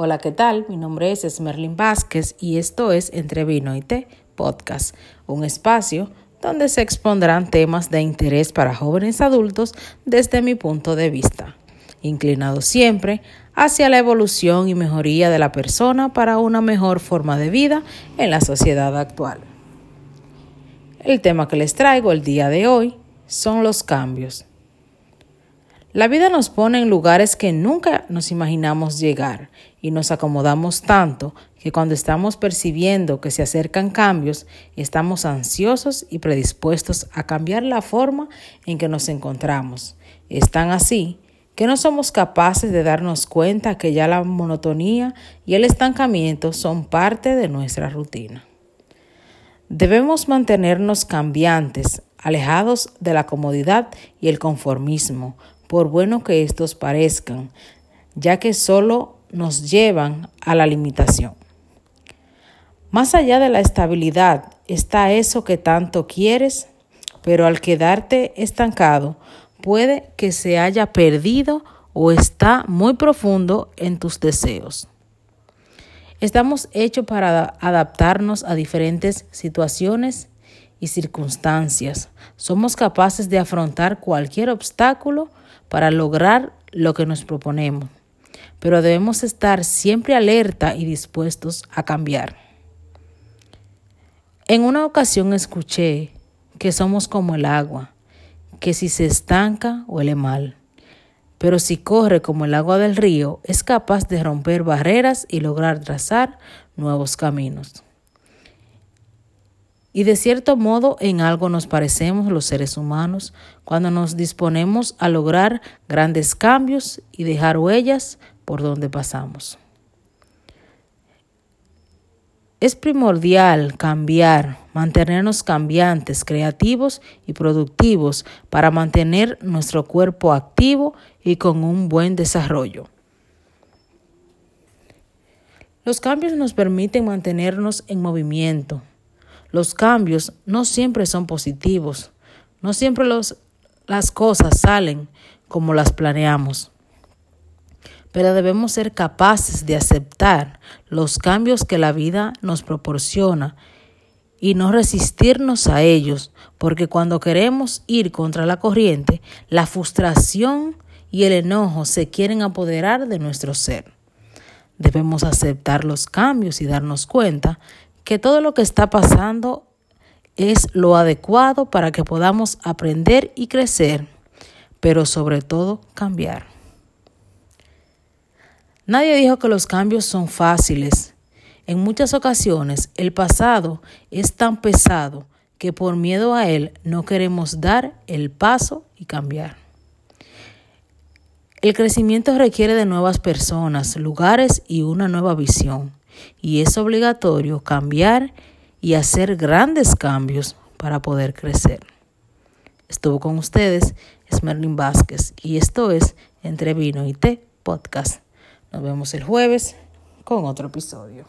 Hola, ¿qué tal? Mi nombre es Esmerlin Vázquez y esto es Entre Vino y Té Podcast, un espacio donde se expondrán temas de interés para jóvenes adultos desde mi punto de vista, inclinado siempre hacia la evolución y mejoría de la persona para una mejor forma de vida en la sociedad actual. El tema que les traigo el día de hoy son los cambios. La vida nos pone en lugares que nunca nos imaginamos llegar y nos acomodamos tanto que cuando estamos percibiendo que se acercan cambios, estamos ansiosos y predispuestos a cambiar la forma en que nos encontramos. Es tan así que no somos capaces de darnos cuenta que ya la monotonía y el estancamiento son parte de nuestra rutina. Debemos mantenernos cambiantes, alejados de la comodidad y el conformismo, por bueno que estos parezcan, ya que solo nos llevan a la limitación. Más allá de la estabilidad está eso que tanto quieres, pero al quedarte estancado puede que se haya perdido o está muy profundo en tus deseos. Estamos hechos para adaptarnos a diferentes situaciones y circunstancias. Somos capaces de afrontar cualquier obstáculo para lograr lo que nos proponemos, pero debemos estar siempre alerta y dispuestos a cambiar. En una ocasión escuché que somos como el agua, que si se estanca huele mal, pero si corre como el agua del río es capaz de romper barreras y lograr trazar nuevos caminos. Y de cierto modo en algo nos parecemos los seres humanos cuando nos disponemos a lograr grandes cambios y dejar huellas por donde pasamos. Es primordial cambiar, mantenernos cambiantes, creativos y productivos para mantener nuestro cuerpo activo y con un buen desarrollo. Los cambios nos permiten mantenernos en movimiento, los cambios no siempre son positivos, no siempre las cosas salen como las planeamos, pero debemos ser capaces de aceptar los cambios que la vida nos proporciona y no resistirnos a ellos, porque cuando queremos ir contra la corriente, la frustración y el enojo se quieren apoderar de nuestro ser. Debemos aceptar los cambios y darnos cuenta que todo lo que está pasando es lo adecuado para que podamos aprender y crecer, pero sobre todo cambiar. Nadie dijo que los cambios son fáciles. En muchas ocasiones el pasado es tan pesado que por miedo a él no queremos dar el paso y cambiar. El crecimiento requiere de nuevas personas, lugares y una nueva visión y es obligatorio cambiar y hacer grandes cambios para poder crecer. Estuvo con ustedes Esmerlin Vázquez y esto es Entre Vino y Té Podcast. Nos vemos el jueves con otro episodio.